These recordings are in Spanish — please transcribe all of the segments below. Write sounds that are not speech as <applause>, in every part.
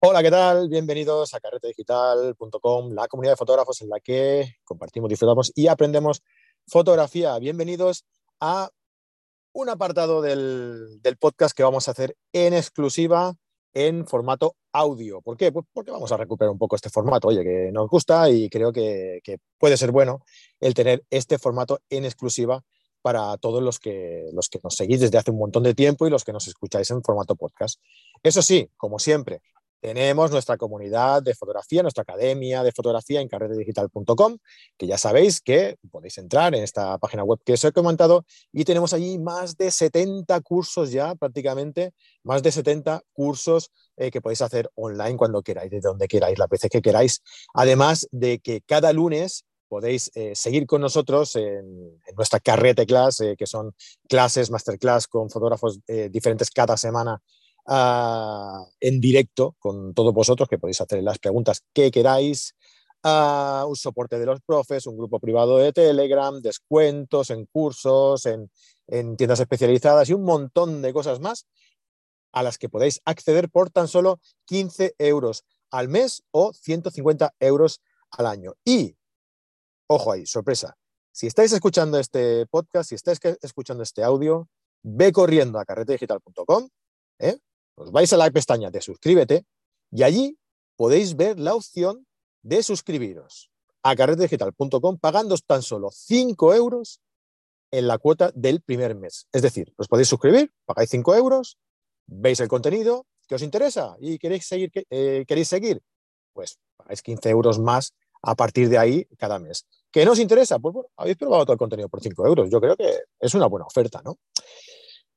Hola, ¿qué tal? Bienvenidos a carretedigital.com, la comunidad de fotógrafos en la que compartimos, disfrutamos y aprendemos fotografía. Bienvenidos a un apartado del, podcast que vamos a hacer en exclusiva en formato audio. ¿Por qué? Pues porque vamos a recuperar un poco este formato, oye, que nos gusta y creo que, que puede ser bueno el tener este formato en exclusiva para todos los que, los que nos seguís desde hace un montón de tiempo y los que nos escucháis en formato podcast. Eso sí, como siempre, tenemos nuestra comunidad de fotografía, nuestra academia de fotografía en carretedigital.com, que ya sabéis que podéis entrar en esta página web que os he comentado y tenemos allí más de 70 cursos ya prácticamente, más de 70 cursos eh, que podéis hacer online cuando queráis, de donde queráis, las veces que queráis. Además de que cada lunes podéis eh, seguir con nosotros en, nuestra carrete class, eh, que son clases, masterclass con fotógrafos diferentes cada semana en directo con todos vosotros, que podéis hacer las preguntas que queráis, un soporte de los profes, un grupo privado de Telegram, descuentos en cursos, en, en tiendas especializadas y un montón de cosas más a las que podéis acceder por tan solo 15 euros al mes o 150 euros al año. Y, ojo ahí, sorpresa, si estáis escuchando este podcast, si estáis escuchando este audio, ve corriendo a carretedigital.com, ¿eh? os vais a la pestaña de suscríbete y allí podéis ver la opción de suscribiros a carretedigital.com pagando tan solo 5 euros en la cuota del primer mes. Es decir, os podéis suscribir, pagáis 5 euros, veis el contenido que os interesa y queréis seguir, eh, queréis seguir, pues pagáis 15 euros más a partir de ahí cada mes. ¿Qué no os interesa? Pues bueno, habéis probado todo el contenido por 5 euros. Yo creo que es una buena oferta, ¿no?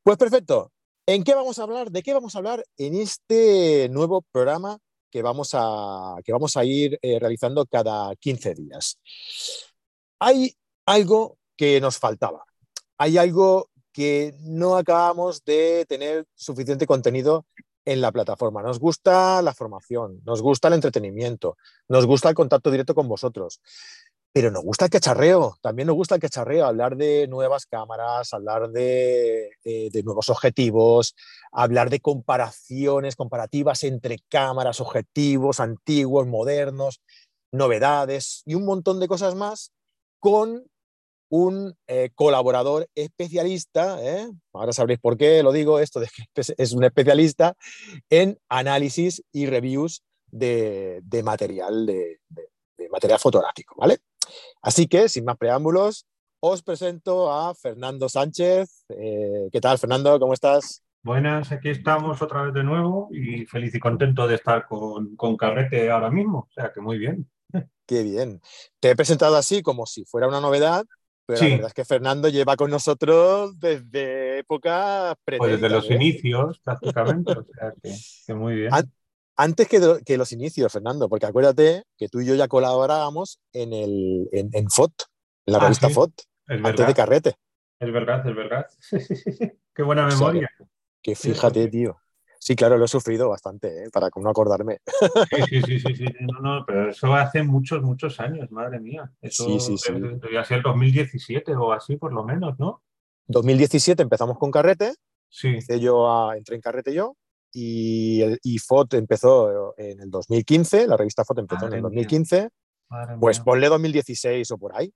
Pues perfecto. ¿En qué vamos a hablar? ¿De qué vamos a hablar en este nuevo programa que vamos a, que vamos a ir eh, realizando cada 15 días? Hay algo que nos faltaba. Hay algo que no acabamos de tener suficiente contenido en la plataforma. Nos gusta la formación, nos gusta el entretenimiento, nos gusta el contacto directo con vosotros pero nos gusta el cacharreo, también nos gusta el cacharreo, hablar de nuevas cámaras, hablar de, de, nuevos objetivos, hablar de comparaciones, comparativas entre cámaras, objetivos antiguos, modernos, novedades y un montón de cosas más con un eh, colaborador especialista, ¿eh? ahora sabréis por qué lo digo, esto de que <laughs> es un especialista en análisis y reviews de, de material, de material fotográfico, ¿vale? Así que, sin más preámbulos, os presento a Fernando Sánchez. Eh, ¿Qué tal, Fernando? ¿Cómo estás? Buenas, aquí estamos otra vez de nuevo y feliz y contento de estar con, Carrete ahora mismo. O sea que muy bien. Qué bien. Te he presentado así como si fuera una novedad, pero la verdad es que Fernando lleva con nosotros desde época Pues desde los ¿eh? inicios, prácticamente. o sea que, muy bien antes que, los inicios, Fernando, porque acuérdate que tú y yo ya colaborábamos en, el, en, FOT, en la ah, revista FOT, antes de Carrete. Es verdad, es verdad. <laughs> Qué buena memoria. que, fíjate, tío. Sí, claro, lo he sufrido bastante, ¿eh? para no acordarme. Sí, sí, sí, sí, No, no, pero eso hace muchos, muchos años, madre mía. Eso sí, sí, sí. Debería ser 2017 o así, por lo menos, ¿no? 2017 empezamos con Carrete. Sí. yo entré en Carrete yo y, el, y FOT empezó en el 2015, la revista FOT empezó en el 2015, pues ponle 2016 o por ahí,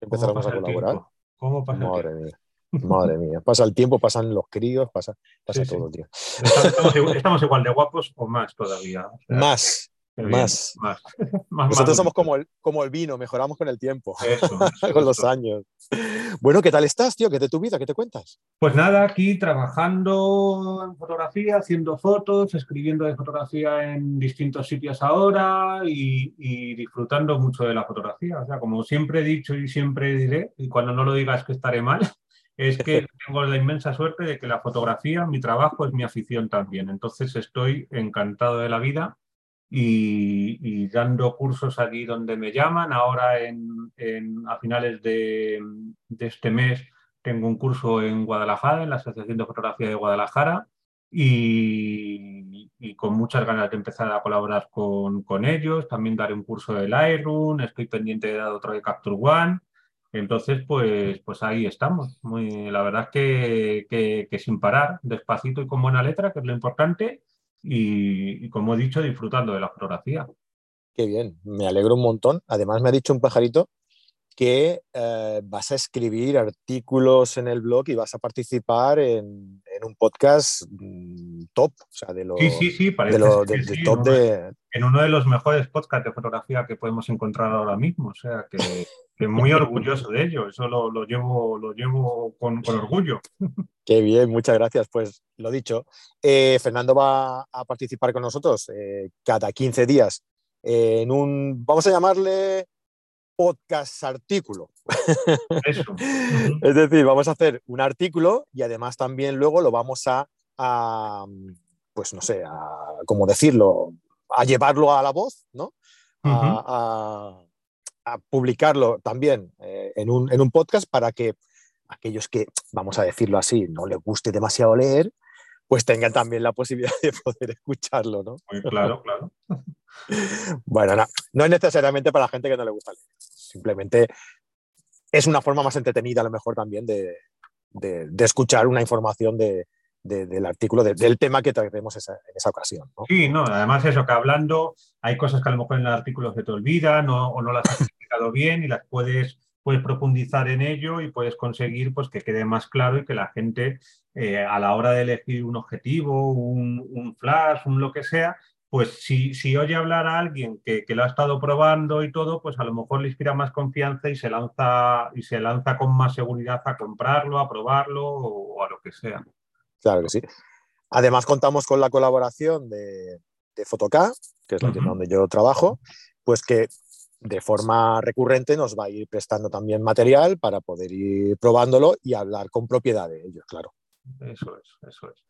empezamos a colaborar. ¿Cómo pasa Madre mía. Madre mía, pasa el tiempo, pasan los críos, pasa, pasa todo, tío. Estamos, igual de guapos o más todavía. más, <laughs> más. Nosotros somos como el, como el vino, mejoramos con el tiempo, <laughs> con los años. Bueno, ¿qué tal estás, tío? ¿Qué de tu vida? ¿Qué te cuentas? Pues nada, aquí trabajando en fotografía, haciendo fotos, escribiendo de fotografía en distintos sitios ahora y, disfrutando mucho de la fotografía. O sea, como siempre he dicho y siempre diré, y cuando no lo digas que estaré mal, <laughs> es que tengo la inmensa suerte de que la fotografía, mi trabajo, es mi afición también. Entonces estoy encantado de la vida y, dando cursos allí donde me llaman. Ahora en, a finales de, este mes tengo un curso en Guadalajara, en la Asociación de Fotografía de Guadalajara, y, con muchas ganas de empezar a colaborar con, ellos. También daré un curso de Lightroom, estoy pendiente de dar otro de Capture One. Entonces, pues, pues ahí estamos. Muy, la verdad es que, que sin parar, despacito y con buena letra, que es lo importante y, como he dicho, disfrutando de la fotografía. Qué bien, me alegro un montón. Además me ha dicho un pajarito que eh, vas a escribir artículos en el blog y vas a participar en, un podcast mm, top, o sea, de los sí, sí, sí, parece de top de... En uno de los mejores podcasts de fotografía que podemos encontrar ahora mismo, o sea, que, muy <laughs> orgulloso de ello, eso lo, llevo, lo llevo con, orgullo. <laughs> Qué bien, muchas gracias. Pues lo dicho, eh, Fernando va a participar con nosotros eh, cada 15 días en un, vamos a llamarle podcast artículo. <laughs> es decir, vamos a hacer un artículo y además también luego lo vamos a, pues no sé, a, ¿cómo decirlo? A llevarlo a la voz, ¿no? a, publicarlo también eh, en, un, en un podcast para que aquellos que, vamos a decirlo así, no les guste demasiado leer, pues tengan también la posibilidad <laughs> de poder escucharlo, ¿no? Muy claro, claro. <laughs> bueno, no, no, es necesariamente para la gente que no le gusta leer, simplemente es una forma más entretenida a lo mejor también de, escuchar una información del artículo, del tema que traemos en esa ocasión. Sí, no, además eso, que hablando hay cosas que a lo mejor en el artículo se te olvidan o no las has explicado bien y las puedes puedes profundizar en ello y puedes conseguir pues, que quede más claro y que la gente eh, a la hora de elegir un objetivo, un, flash, un lo que sea, pues si, si, oye hablar a alguien que, que, lo ha estado probando y todo, pues a lo mejor le inspira más confianza y se lanza, y se lanza con más seguridad a comprarlo, a probarlo o, a lo que sea. Claro que sí. Además contamos con la colaboración de, de que es la tienda donde yo trabajo, pues que de forma recurrente nos va a ir prestando también material para poder ir probándolo y hablar con propiedad de ellos, claro. Eso es, eso es.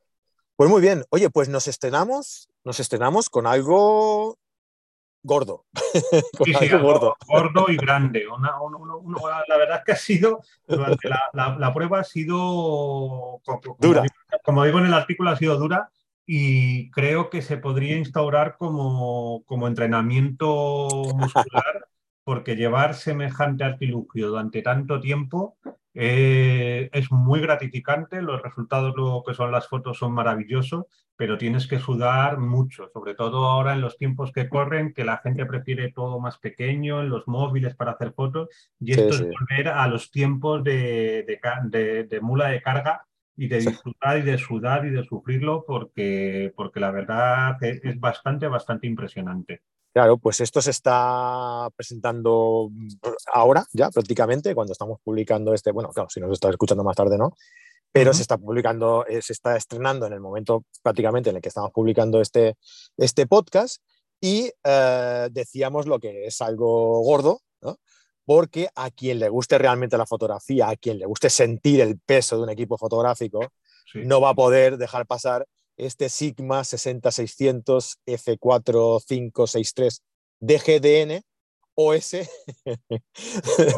Pues muy bien, oye, pues nos estrenamos, nos estrenamos con algo gordo. <laughs> sí, gordo. gordo y grande. la verdad es que ha sido, la, prueba ha sido, dura. como digo en el artículo, ha sido dura y creo que se podría instaurar como, como entrenamiento muscular, porque llevar semejante artilugio durante tanto tiempo eh, es muy gratificante, los resultados lo que son las fotos son maravillosos, pero tienes que sudar mucho, sobre todo ahora en los tiempos que corren, que la gente prefiere todo más pequeño, en los móviles para hacer fotos, y esto es volver a los tiempos de, de, de mula de carga y de disfrutar y de sudar y de sufrirlo porque, porque la verdad es bastante, bastante impresionante. Claro, pues esto se está presentando ahora ya prácticamente, cuando estamos publicando este, bueno, claro, si nos está escuchando más tarde, ¿no? Pero se está publicando, eh, se está estrenando en el momento prácticamente en el que estamos publicando este, este podcast y eh, decíamos lo que es algo gordo, ¿no? Porque a quien le guste realmente la fotografía, a quien le guste sentir el peso de un equipo fotográfico, no va a poder dejar pasar este Sigma 60600 F4563 DGDN OS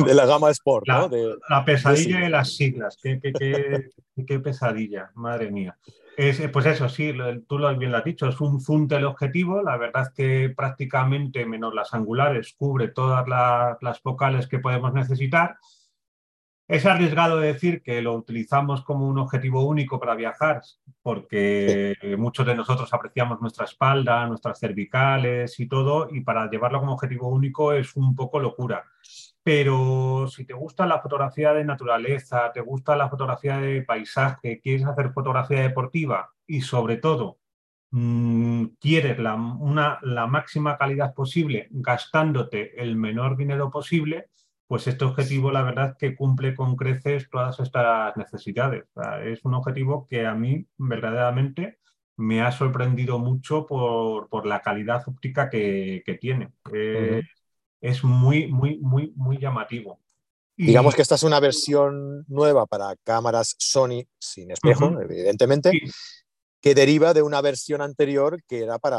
de la gama Sport. La, la pesadilla de, las siglas, qué, qué, pesadilla, madre mía. Eh, pues eso, sí, tú lo bien lo has dicho, es un zoom objetivo. La verdad es que prácticamente, menos las angulares, cubre todas las, focales que podemos necesitar. Es arriesgado decir que lo utilizamos como un objetivo único para viajar, porque muchos de nosotros apreciamos nuestra espalda, nuestras cervicales y todo, y para llevarlo como objetivo único es un poco locura. Pero si te gusta la fotografía de naturaleza, te gusta la fotografía de paisaje, quieres hacer fotografía deportiva y sobre todo mm, quieres la, la máxima calidad posible gastándote el menor dinero posible, pues este objetivo la verdad que cumple con creces todas estas necesidades. es un objetivo que a mí verdaderamente me ha sorprendido mucho por, la calidad óptica que, tiene es muy, muy, muy, muy llamativo. Digamos que esta es una versión nueva para cámaras Sony sin espejo, evidentemente, que deriva de una versión anterior que era para,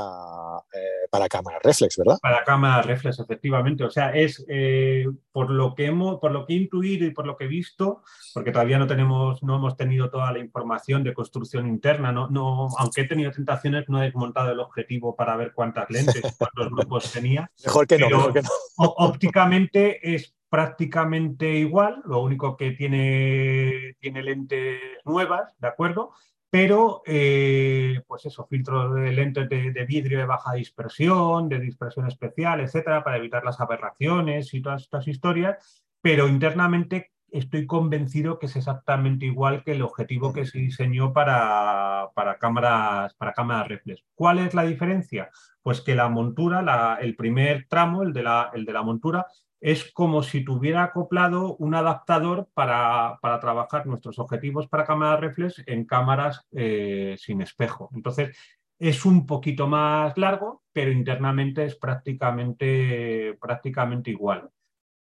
eh, para cámara reflex, ¿verdad? Para cámara reflex, efectivamente. O sea, es eh, por lo que hemos, por lo que he intuido y por lo que he visto, porque todavía no tenemos, no hemos tenido toda la información de construcción interna, no, no, aunque he tenido tentaciones, no he desmontado el objetivo para ver cuántas lentes, cuántos grupos <laughs> tenía. Mejor que no, mejor que no. <laughs> Ópticamente es prácticamente igual, lo único que tiene, tiene lentes nuevas, ¿de acuerdo? Pero eh, pues eso, filtros de lentes de, vidrio de baja dispersión, de dispersión especial, etcétera, para evitar las aberraciones y todas estas historias, pero internamente estoy convencido que es exactamente igual que el objetivo que se diseñó para, para cámaras, para cámaras reflex. ¿Cuál es la diferencia? Pues que la montura, el primer tramo, el de la, el de la montura, es como si tuviera acoplado un adaptador para, para trabajar nuestros objetivos para cámaras reflex en cámaras eh, sin espejo. Entonces, es un poquito más largo, pero internamente es prácticamente, prácticamente igual.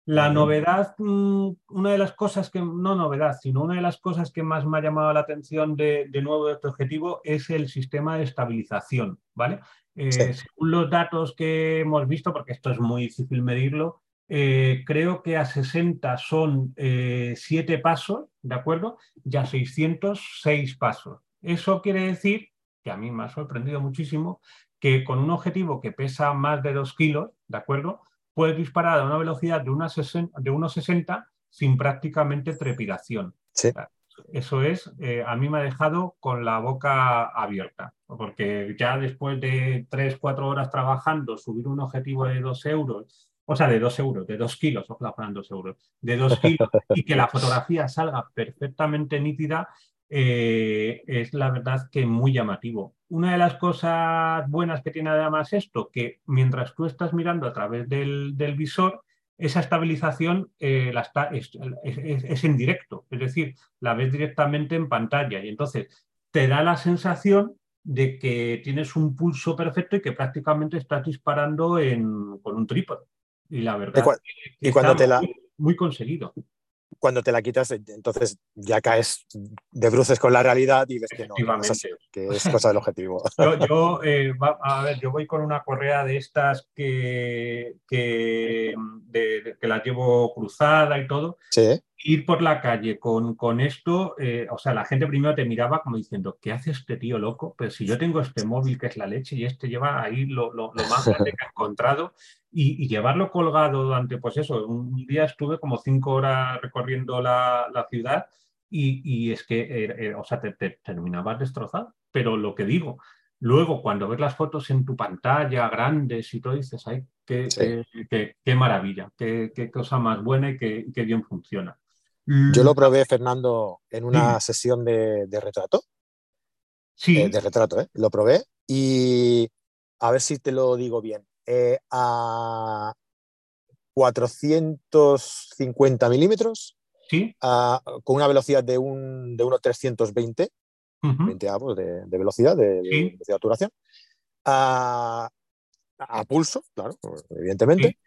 La novedad, mm, una de las cosas que, no novedad, sino una de las cosas que más me ha llamado la atención de, de nuevo de este objetivo es el sistema de estabilización, ¿vale? Eh, según los datos que hemos visto, porque esto es muy difícil medirlo, eh, creo que a 60 son 7 eh, pasos, ¿de acuerdo? Y a 600, 6 pasos. Eso quiere decir, que a mí me ha sorprendido muchísimo, que con un objetivo que pesa más de 2 kilos, ¿de acuerdo? puede disparar a una velocidad de, una 60, de 1,60 sin prácticamente trepidación. Eso es, eh, a mí me ha dejado con la boca abierta, porque ya después de 3, 4 horas trabajando, subir un objetivo de 2 euros, o sea, de 2 euros, de 2 kilos, ojalá fueran 2 euros, de 2 kilos, y que la <laughs> fotografía salga perfectamente nítida, eh, es la verdad que muy llamativo. Una de las cosas buenas que tiene además esto, que mientras tú estás mirando a través del, visor, esa estabilización eh, la está, es, en directo, es decir, la ves directamente en pantalla y entonces te da la sensación de que tienes un pulso perfecto y que prácticamente estás disparando con un trípode. Y la verdad y, cuando te la... muy conseguido cuando te la quitas, entonces ya caes de bruces con la realidad y ves que no, es que es cosa del objetivo. <laughs> Yo, eh, a ver, yo voy con una correa de estas que, que, que la llevo cruzada y todo. Sí ir por la calle con, con esto, eh, o sea, la gente primero te miraba como diciendo, ¿qué hace este tío loco? Pero si yo tengo este móvil que es la leche y este lleva ahí lo, lo, más <laughs> grande que ha encontrado y, llevarlo colgado durante, pues eso, un día estuve como cinco horas recorriendo la, la ciudad y, y, es que, eh, eh, o sea, te, te, terminabas destrozado. Pero lo que digo, luego cuando ves las fotos en tu pantalla grandes y todo, dices, ay, qué, qué, qué, maravilla, qué, qué, cosa más buena y qué, bien funciona. Yo lo mm. probé, Fernando, en una sesión de, retrato. Sí. Eh, de retrato, ¿eh? Lo probé y a ver si te lo digo bien. Eh, a 450 milímetros, ¿Sí? con una velocidad de, un, de unos 320, 20 de, de, velocidad, de, de obturación, a, pulso, claro, evidentemente,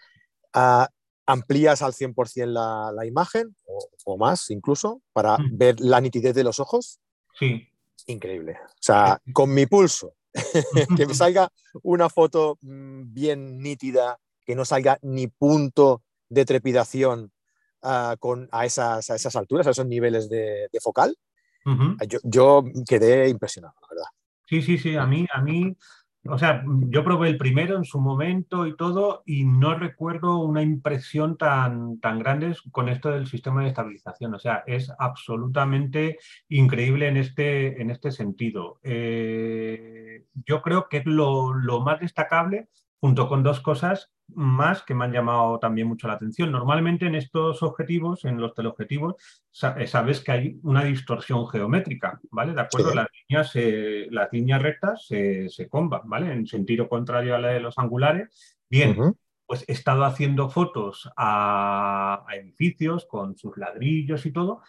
amplías al 100% la, la imagen o, más incluso para ver la nitidez de los ojos. Sí. Increíble. O sea, con mi pulso, <laughs> que me salga una foto mm, bien nítida, que no salga ni punto de trepidación con, a, esas, a esas alturas, a esos niveles de, focal. yo, yo, quedé impresionado, la verdad. Sí, sí, sí. A mí, a mí o sea, yo probé el primero en su momento y todo y no recuerdo una impresión tan, tan grande con esto del sistema de estabilización. O sea, es absolutamente increíble en este, en este sentido. Eh, yo creo que es lo, lo más destacable junto con dos cosas más que me han llamado también mucho la atención. Normalmente en estos objetivos, en los teleobjetivos, eh, sabes que hay una distorsión geométrica, ¿vale? De acuerdo, las, líneas, las líneas rectas se, se comban, ¿vale? En sentido contrario a la de los angulares. Bien, pues he estado haciendo fotos a, a edificios con sus ladrillos y todo,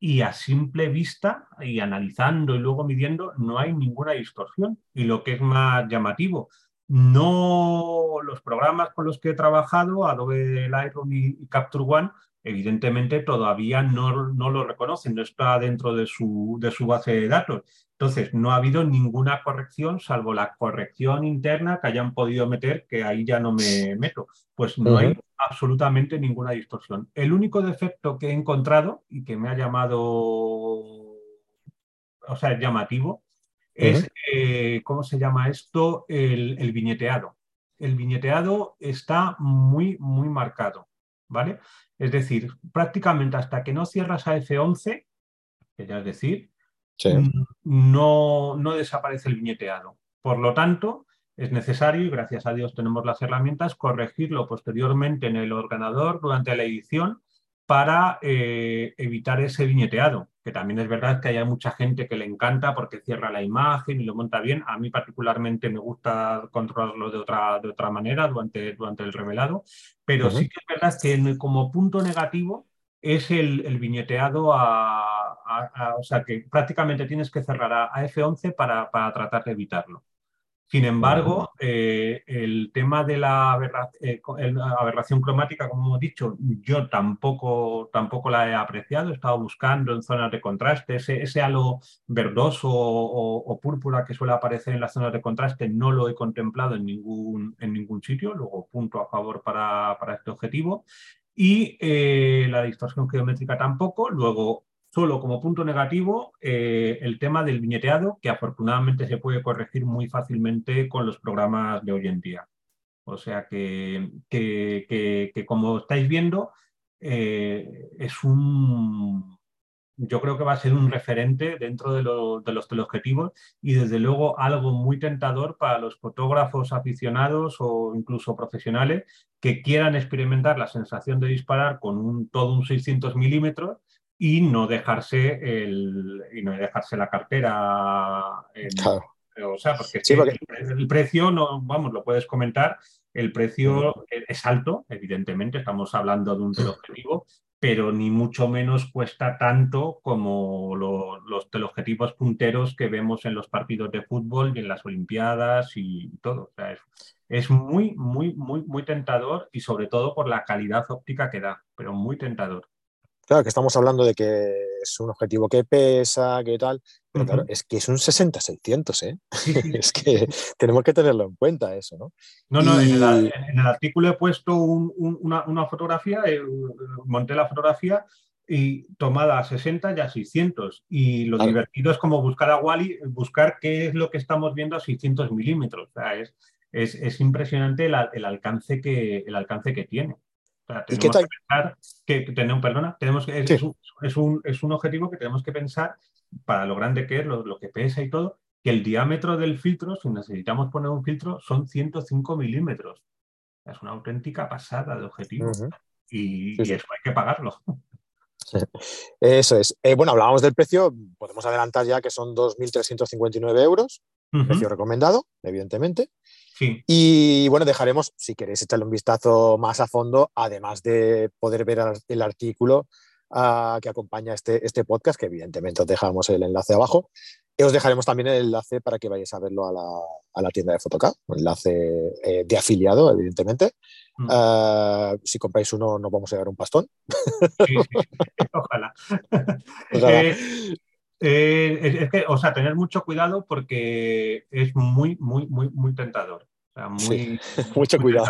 y a simple vista y analizando y luego midiendo no hay ninguna distorsión. Y lo que es más llamativo, no los programas con los que he trabajado, Adobe Lightroom y, Capture One, evidentemente todavía no, no, lo reconocen, no está dentro de su, de su base de datos. Entonces, no ha habido ninguna corrección, salvo la corrección interna que hayan podido meter, que ahí ya no me meto. Pues no hay absolutamente ninguna distorsión. El único defecto que he encontrado y que me ha llamado, o sea, llamativo, es, eh, ¿cómo se llama esto? El, viñeteado. El viñeteado está muy, muy marcado, ¿vale? Es decir, prácticamente hasta que no cierras a F11, que ya es decir, no, no desaparece el viñeteado. Por lo tanto, es necesario, y gracias a Dios tenemos las herramientas, corregirlo posteriormente en el ordenador durante la edición para eh, evitar ese viñeteado, que también es verdad que hay mucha gente que le encanta porque cierra la imagen y lo monta bien. A mí particularmente me gusta controlarlo de otra, de otra manera durante, durante el revelado, pero sí que es verdad que como punto negativo es el, viñeteado a, O sea, que prácticamente tienes que cerrar a, F11 para, para tratar de evitarlo. Sin embargo, eh, el tema de la eh, aberración cromática, como hemos dicho, yo tampoco, tampoco la he apreciado. He estado buscando en zonas de contraste. Ese, halo verdoso o, púrpura que suele aparecer en las zonas de contraste no lo he contemplado en ningún, en ningún sitio. Luego, punto a favor para, este objetivo. Y eh, la distorsión geométrica tampoco. Luego, Solo como punto negativo eh, el tema del viñeteado, que afortunadamente se puede corregir muy fácilmente con los programas de hoy en día. O sea que, que, como estáis viendo, eh, es un, yo creo que va a ser un referente dentro de, de, los teleobjetivos y desde luego algo muy tentador para los fotógrafos aficionados o incluso profesionales que quieran experimentar la sensación de disparar con un, todo un 600 milímetros y no dejarse el y no dejarse la cartera o sea porque, El, precio no vamos lo puedes comentar el precio es alto evidentemente estamos hablando de un teleobjetivo pero ni mucho menos cuesta tanto como los teleobjetivos punteros que vemos en los partidos de fútbol y en las olimpiadas y todo. O sea, es, es muy muy muy muy tentador y sobre todo por la calidad óptica que da pero muy tentador Claro, que estamos hablando de que es un objetivo que pesa, que tal, pero claro, es que es un 60-600, ¿eh? <laughs> es que tenemos que tenerlo en cuenta eso, ¿no? No, no, en, el, artículo he puesto una, fotografía, eh, monté la fotografía y tomada a 60 y a 600. Y lo divertido es como buscar a Wally, buscar qué es lo que estamos viendo a 600 milímetros. O sea, es, es, impresionante el, alcance que, el alcance que tiene tenemos que pensar que, tenemos, perdona, tenemos que, es, un, es, un, objetivo que tenemos que pensar para lo grande que es, lo, que pesa y todo, que el diámetro del filtro, si necesitamos poner un filtro, son 105 milímetros. Es una auténtica pasada de objetivo. y, eso hay que pagarlo. Eso es. Eh, bueno, hablábamos del precio, podemos adelantar ya que son 2.359 euros, precio recomendado, evidentemente. Y bueno, dejaremos, si queréis echarle un vistazo más a fondo, además de poder ver el artículo ah, que acompaña este, este podcast, que evidentemente os dejamos el enlace abajo. Y os dejaremos también el enlace para que vayáis a verlo a la, a la tienda de Photocap, un enlace eh, de afiliado, evidentemente. Mm. Ah, si compráis uno, nos vamos a dar un pastón. Sí, <laughs> ojalá. Eh, eh, es, que, o sea, tener mucho cuidado porque es muy, muy, muy, muy tentador. muy, <laughs> mucho cuidado.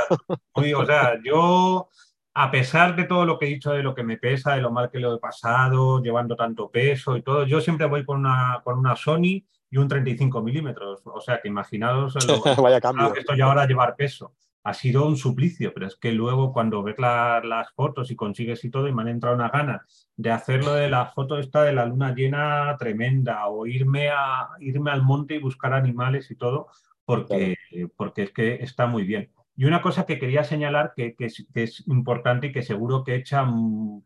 o sea, yo, a pesar de todo lo que he dicho de lo que me pesa, de lo mal que lo he pasado, llevando tanto peso y todo, yo siempre voy con una, con una Sony y un 35 milímetros. O sea, que imaginaos lo, <laughs> Vaya cambio. que estoy ahora a llevar peso ha sido un suplicio, pero es que luego cuando ves las fotos y consigues y todo, y me han entrado una gana de hacerlo de la foto esta de la luna llena tremenda, o irme, a, irme al monte y buscar animales y todo, porque, porque es que está muy bien. Y una cosa que quería señalar que, es, importante y que seguro que echa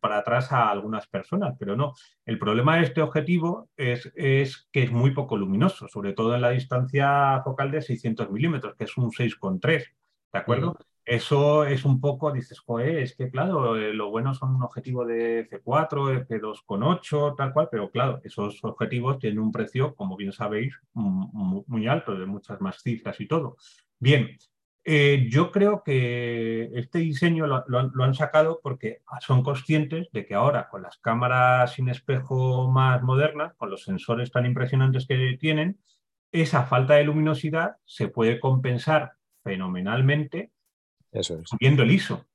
para atrás a algunas personas, pero no. El problema de este objetivo es, es que es muy poco luminoso, sobre todo en la distancia focal de 600 milímetros, que es un 6,3. ¿De acuerdo? Eso es un poco, dices, joder, es que claro, eh, lo bueno son un objetivo de F4, F2,8, tal cual, pero claro, esos objetivos tienen un precio, como bien sabéis, muy, alto, de muchas más cifras y todo. Bien, eh, yo creo que este diseño lo, lo, han sacado porque son conscientes de que ahora con las cámaras sin espejo más modernas, con los sensores tan impresionantes que tienen, esa falta de luminosidad se puede compensar fenomenalmente Eso es. subiendo el ISO.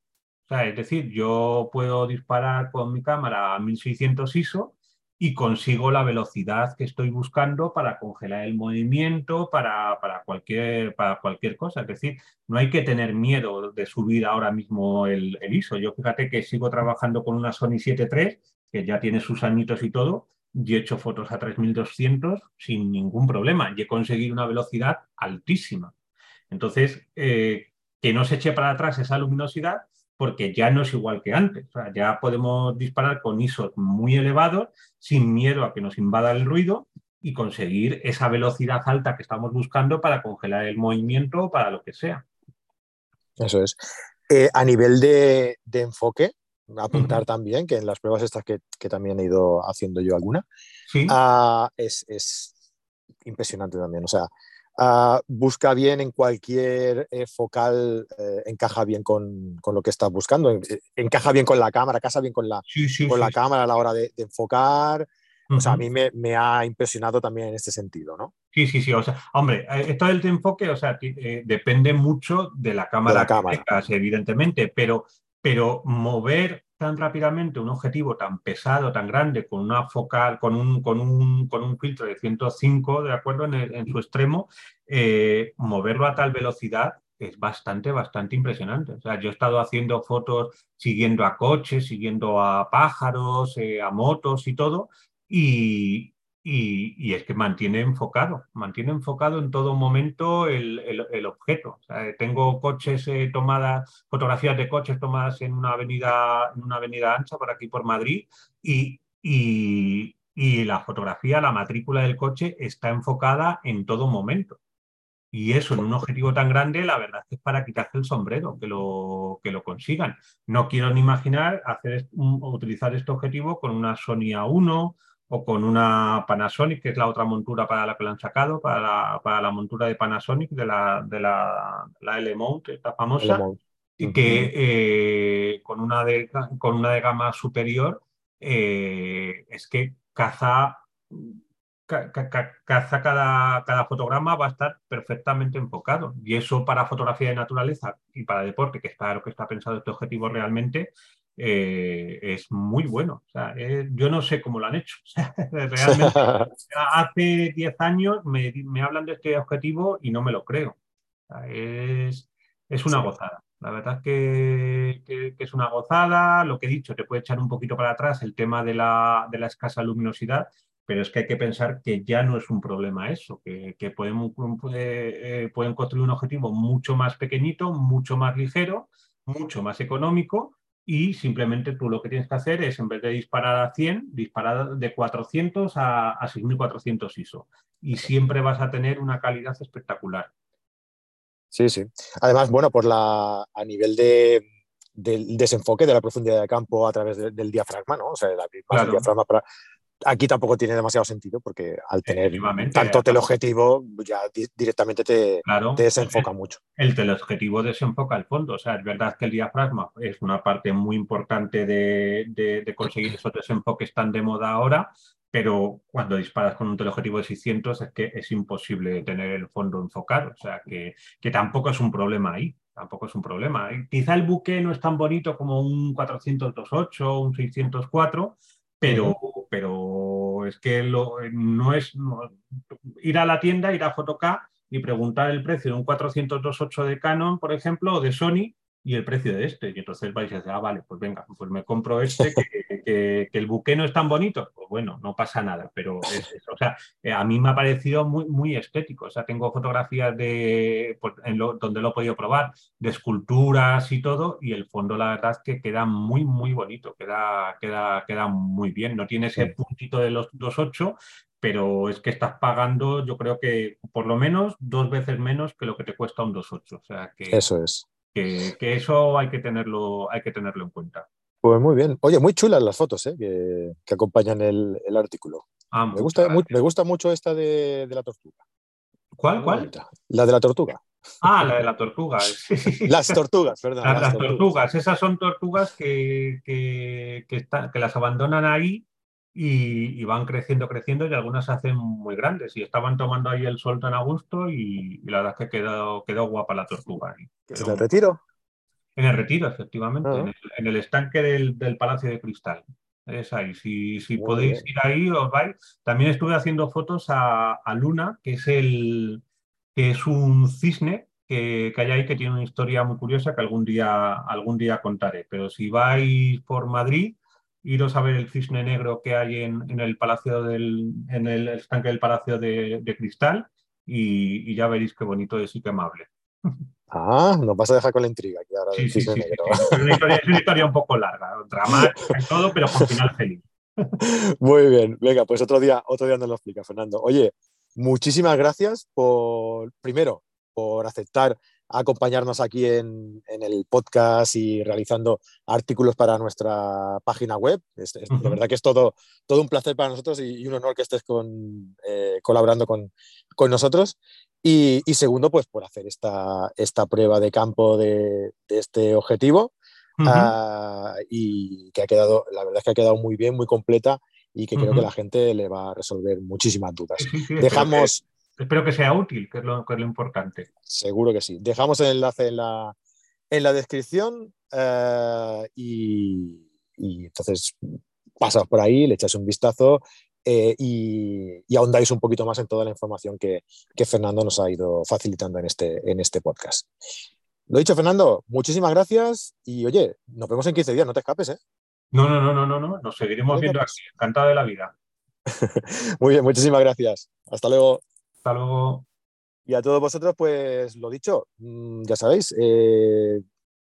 es decir, yo puedo disparar con mi cámara a 1600 ISO y consigo la velocidad que estoy buscando para congelar el movimiento, para, cualquier, para cualquier cosa. Es decir, no hay que tener miedo de subir ahora mismo el, el ISO. Yo fíjate que sigo trabajando con una Sony 7.3, que ya tiene sus añitos y todo, y he hecho fotos a 3200 sin ningún problema y he conseguido una velocidad altísima. Entonces, eh, que no se eche para atrás esa luminosidad porque ya no es igual que antes. ya podemos disparar con ISO muy elevados sin miedo a que nos invada el ruido y conseguir esa velocidad alta que estamos buscando para congelar el movimiento o para lo que sea. Eso es. Eh, a nivel de, enfoque, apuntar también que en las pruebas estas que, también he ido haciendo yo alguna, ah, es, impresionante también. O sea, ah, busca bien en cualquier eh, focal, eh, encaja bien con, lo que estás buscando, encaja bien con la cámara, casa bien con la, con la cámara a la hora de enfocar. O sea, a mí me, ha impresionado también en este sentido, ¿no? Sí, sí, sí. O sea, hombre, eh, esto del enfoque, o sea, eh, depende mucho de la cámara, cámara. evidentemente, pero, pero mover tan rápidamente un objetivo tan pesado, tan grande, con una focal, con un, con un, con un filtro de 105, ¿de acuerdo? En, su extremo, eh, moverlo a tal velocidad es bastante, bastante impresionante. O sea, yo he estado haciendo fotos siguiendo a coches, siguiendo a pájaros, a motos y todo, y, es que mantiene enfocado, mantiene enfocado en todo momento el, objeto. tengo coches eh, tomadas, fotografías de coches tomadas en una avenida, en una avenida ancha por aquí por Madrid y, y, la fotografía, la matrícula del coche está enfocada en todo momento. Y eso en un objetivo tan grande, la verdad es que es para quitarse el sombrero, que lo, que lo consigan. No quiero ni imaginar hacer, utilizar este objetivo con una Sony A1 o con una Panasonic, que es la otra montura para la que la han sacado, para la, para la montura de Panasonic, de la, de la, la L-Mount, esta famosa, y que eh, con, una de, con una de gama superior eh, es que caza, caza cada, cada fotograma va a estar perfectamente enfocado. Y eso para fotografía de naturaleza y para deporte, que está lo que está pensado este objetivo realmente, eh, es muy bueno. Eh, yo no sé cómo lo han hecho. <laughs> realmente, <laughs> hace 10 años me, hablan de este objetivo y no me lo creo. es, es, una gozada. La verdad es que, es una gozada. Lo que he dicho, te puede echar un poquito para atrás el tema de la, de la escasa luminosidad, pero es que hay que pensar que ya no es un problema eso, que, pueden, eh, pueden construir un objetivo mucho más pequeñito, mucho más ligero, mucho más económico y simplemente tú lo que tienes que hacer es, en vez de disparar a 100, disparar de 400 a, a 6400 ISO. Y siempre vas a tener una calidad espectacular. Sí, sí. Además, bueno, por la, a nivel de, del desenfoque de la profundidad de campo a través del diafragma, ¿no? O sea, el diafragma para, Aquí tampoco tiene demasiado sentido porque al tener tanto teleobjetivo ya directamente te, desenfoca mucho. El teleobjetivo desenfoca el fondo. O sea, es verdad que el diafragma es una parte muy importante de, conseguir esos desenfoques tan de moda ahora, pero cuando disparas con un teleobjetivo de 600 es que es imposible tener el fondo enfocado. O sea, que, que tampoco es un problema ahí tampoco es un problema. Quizá el buque no es tan bonito como un 428 o un 604, pero, pero es que lo, no es ir a la tienda, ir a Fotoca y preguntar el precio de un 428 de Canon, por ejemplo, o de Sony, y el precio de este. Y entonces vais a decir, ah, vale, pues venga, pues me compro este, que, el buque no es tan bonito. Pues bueno, no pasa nada, pero es, o sea, eh, a mí me ha parecido muy, muy estético. O sea, tengo fotografías de, pues, donde lo he podido probar, de esculturas y todo, y el fondo la verdad es que queda muy, muy bonito, queda, queda, queda muy bien. No tiene ese puntito de los 2.8, pero es que estás pagando, yo creo que por lo menos dos veces menos que lo que te cuesta un 2.8. O sea que... Eso es que, eso hay que, tenerlo, hay que tenerlo en cuenta. Pues muy bien. Oye, muy chulas las fotos ¿eh? que, acompañan el, artículo. Ah, me, gusta, me gusta mucho esta de, la tortuga. ¿Cuál? ¿Cuál? La de la tortuga. Ah, la de la tortuga. <laughs> las tortugas, perdón. Las, tortugas. esas son tortugas que, que, que las abandonan ahí y, van creciendo, creciendo y algunas se hacen muy grandes y estaban tomando ahí el sol tan a gusto y, la verdad es que quedó, quedó guapa la tortuga. ¿En el retiro? En el retiro, efectivamente, ah. en, el, estanque del, Palacio de Cristal. Es ahí, si, si podéis ir ahí, os vais. También estuve haciendo fotos a, Luna, que es, el, que es un cisne que, que, hay ahí que tiene una historia muy curiosa que algún día, algún día contaré. Pero si vais por Madrid, iros a ver el cisne negro que hay en, el palacio del, en el estanque del Palacio de, Cristal y, ya veréis qué bonito es y qué amable. <laughs> Ah, nos vas a dejar con la intriga aquí ahora sí, sí, sí, Es, una historia, un poco larga, dramática y todo, pero con final feliz. <laughs> Muy bien, venga, pues otro día, otro día nos lo explica, Fernando. Oye, muchísimas gracias por, primero, por aceptar acompañarnos aquí en, el podcast y realizando artículos para nuestra página web. Es, De verdad que es todo, todo un placer para nosotros y, un honor que estés con, eh, colaborando con, nosotros. Y, segundo, pues por hacer esta, esta prueba de campo de, este objetivo. Ah, y que ha quedado, la verdad es que ha quedado muy bien, muy completa y que creo que la gente le va a resolver muchísimas dudas. Dejamos, Espero que sea útil, que es lo, lo importante. Seguro que sí. Dejamos el enlace en la, en la descripción eh, y, entonces pasas por ahí, le echas un vistazo eh, y, ahondáis un poquito más en toda la información que, Fernando nos ha ido facilitando en este, en este podcast. Lo dicho, Fernando, muchísimas gracias y oye, nos vemos en 15 días, no te escapes, ¿eh? No, no, no, no, no, no. nos seguiremos viendo aquí. Encantado de la vida. <laughs> Muy bien, muchísimas gracias. Hasta luego. Hasta luego. Y a todos vosotros, pues lo dicho, mm, ya sabéis, eh,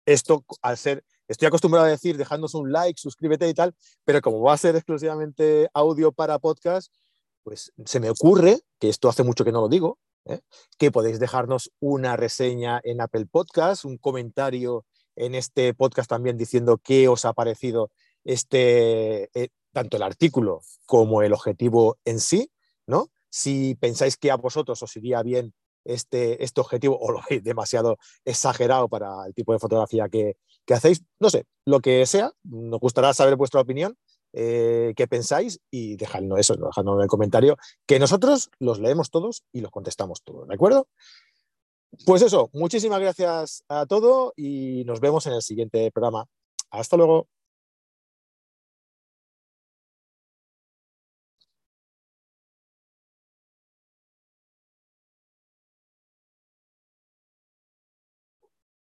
esto al ser, estoy acostumbrado a decir, dejadnos un like, suscríbete y tal, pero como va a ser exclusivamente audio para podcast, pues se me ocurre, que esto hace mucho que no lo digo, ¿eh? que podéis dejarnos una reseña en Apple Podcast, un comentario en este podcast también diciendo qué os ha parecido este, eh, tanto el artículo como el objetivo en sí, ¿no? Si pensáis que a vosotros os iría bien este, este objetivo o lo veis demasiado exagerado para el tipo de fotografía que, hacéis, no sé, lo que sea, nos gustará saber vuestra opinión, eh, qué pensáis y dejadnos eso, dejadnos en el comentario, que nosotros los leemos todos y los contestamos todos, ¿de acuerdo? Pues eso, muchísimas gracias a todos y nos vemos en el siguiente programa. Hasta luego.